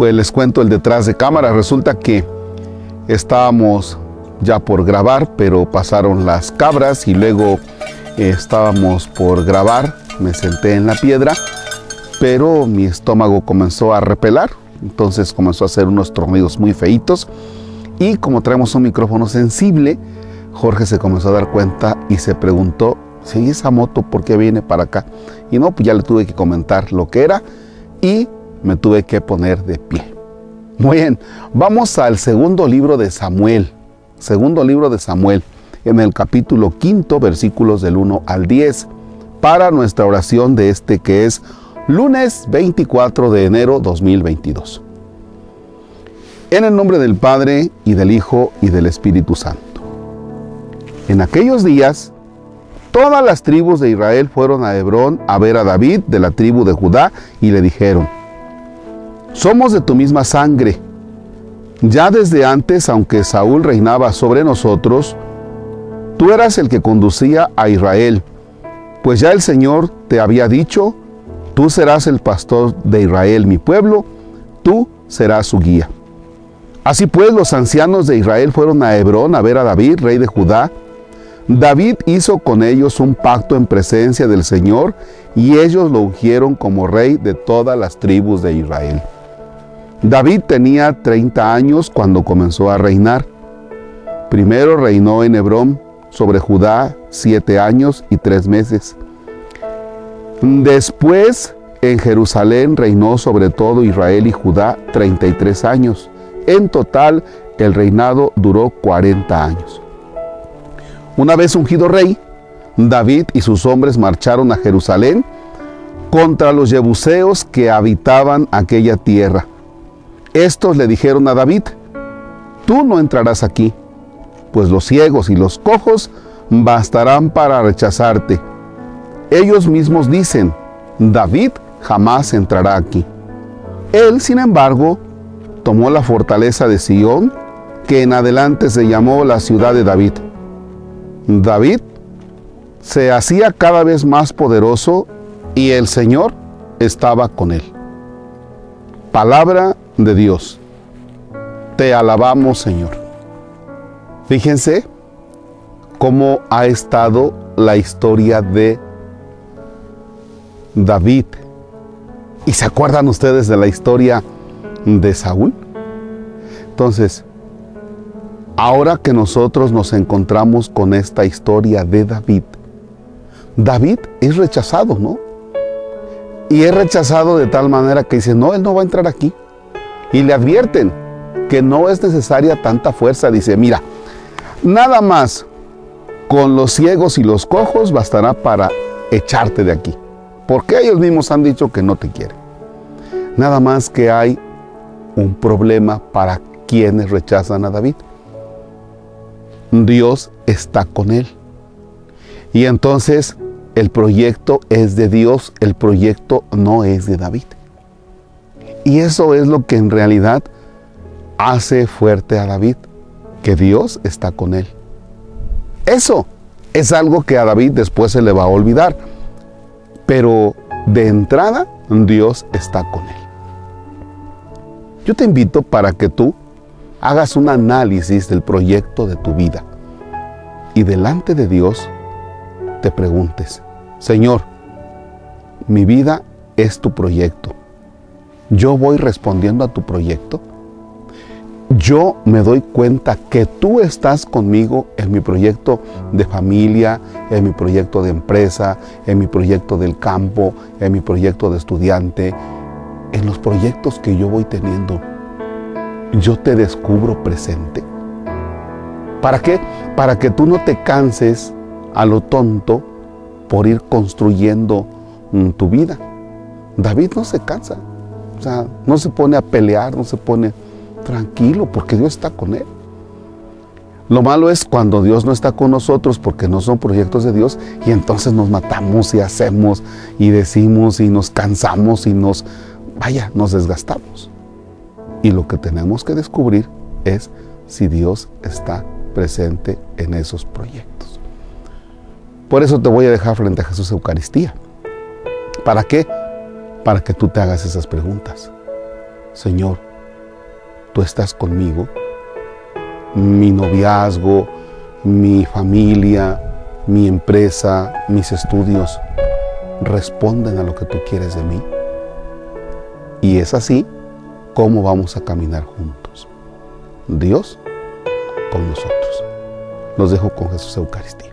Pues les cuento el detrás de cámara. Resulta que estábamos ya por grabar, pero pasaron las cabras y luego eh, estábamos por grabar. Me senté en la piedra, pero mi estómago comenzó a repelar. Entonces comenzó a hacer unos tronidos muy feitos. Y como traemos un micrófono sensible, Jorge se comenzó a dar cuenta y se preguntó si esa moto, ¿por qué viene para acá? Y no, pues ya le tuve que comentar lo que era y me tuve que poner de pie. Muy bien, vamos al segundo libro de Samuel. Segundo libro de Samuel, en el capítulo quinto, versículos del 1 al 10, para nuestra oración de este que es lunes 24 de enero 2022. En el nombre del Padre y del Hijo y del Espíritu Santo. En aquellos días, todas las tribus de Israel fueron a Hebrón a ver a David de la tribu de Judá y le dijeron, somos de tu misma sangre. Ya desde antes, aunque Saúl reinaba sobre nosotros, tú eras el que conducía a Israel, pues ya el Señor te había dicho, tú serás el pastor de Israel, mi pueblo, tú serás su guía. Así pues, los ancianos de Israel fueron a Hebrón a ver a David, rey de Judá. David hizo con ellos un pacto en presencia del Señor y ellos lo ungieron como rey de todas las tribus de Israel. David tenía 30 años cuando comenzó a reinar. Primero reinó en Hebrón sobre Judá siete años y tres meses. Después en Jerusalén reinó sobre todo Israel y Judá 33 años. En total el reinado duró 40 años. Una vez ungido rey, David y sus hombres marcharon a Jerusalén contra los jebuseos que habitaban aquella tierra estos le dijeron a David, tú no entrarás aquí, pues los ciegos y los cojos bastarán para rechazarte. Ellos mismos dicen, David jamás entrará aquí. Él, sin embargo, tomó la fortaleza de Sión, que en adelante se llamó la ciudad de David. David se hacía cada vez más poderoso y el Señor estaba con él. Palabra de Dios. Te alabamos, Señor. Fíjense cómo ha estado la historia de David. ¿Y se acuerdan ustedes de la historia de Saúl? Entonces, ahora que nosotros nos encontramos con esta historia de David, David es rechazado, ¿no? Y es rechazado de tal manera que dice, no, él no va a entrar aquí y le advierten que no es necesaria tanta fuerza. Dice, mira, nada más con los ciegos y los cojos bastará para echarte de aquí. Porque ellos mismos han dicho que no te quieren. Nada más que hay un problema para quienes rechazan a David. Dios está con él. Y entonces el proyecto es de Dios, el proyecto no es de David. Y eso es lo que en realidad hace fuerte a David, que Dios está con él. Eso es algo que a David después se le va a olvidar, pero de entrada Dios está con él. Yo te invito para que tú hagas un análisis del proyecto de tu vida y delante de Dios te preguntes, Señor, mi vida es tu proyecto yo voy respondiendo a tu proyecto. Yo me doy cuenta que tú estás conmigo en mi proyecto de familia, en mi proyecto de empresa, en mi proyecto del campo, en mi proyecto de estudiante, en los proyectos que yo voy teniendo. Yo te descubro presente. ¿Para qué? Para que tú no te canses a lo tonto por ir construyendo mm, tu vida. David no se cansa. O sea, no se pone a pelear, no se pone tranquilo, porque Dios está con él. Lo malo es cuando Dios no está con nosotros porque no son proyectos de Dios y entonces nos matamos y hacemos y decimos y nos cansamos y nos, vaya, nos desgastamos. Y lo que tenemos que descubrir es si Dios está presente en esos proyectos. Por eso te voy a dejar frente a Jesús Eucaristía. ¿Para qué? Para que tú te hagas esas preguntas. Señor, tú estás conmigo, mi noviazgo, mi familia, mi empresa, mis estudios responden a lo que tú quieres de mí. Y es así como vamos a caminar juntos. Dios con nosotros. Los dejo con Jesús Eucaristía.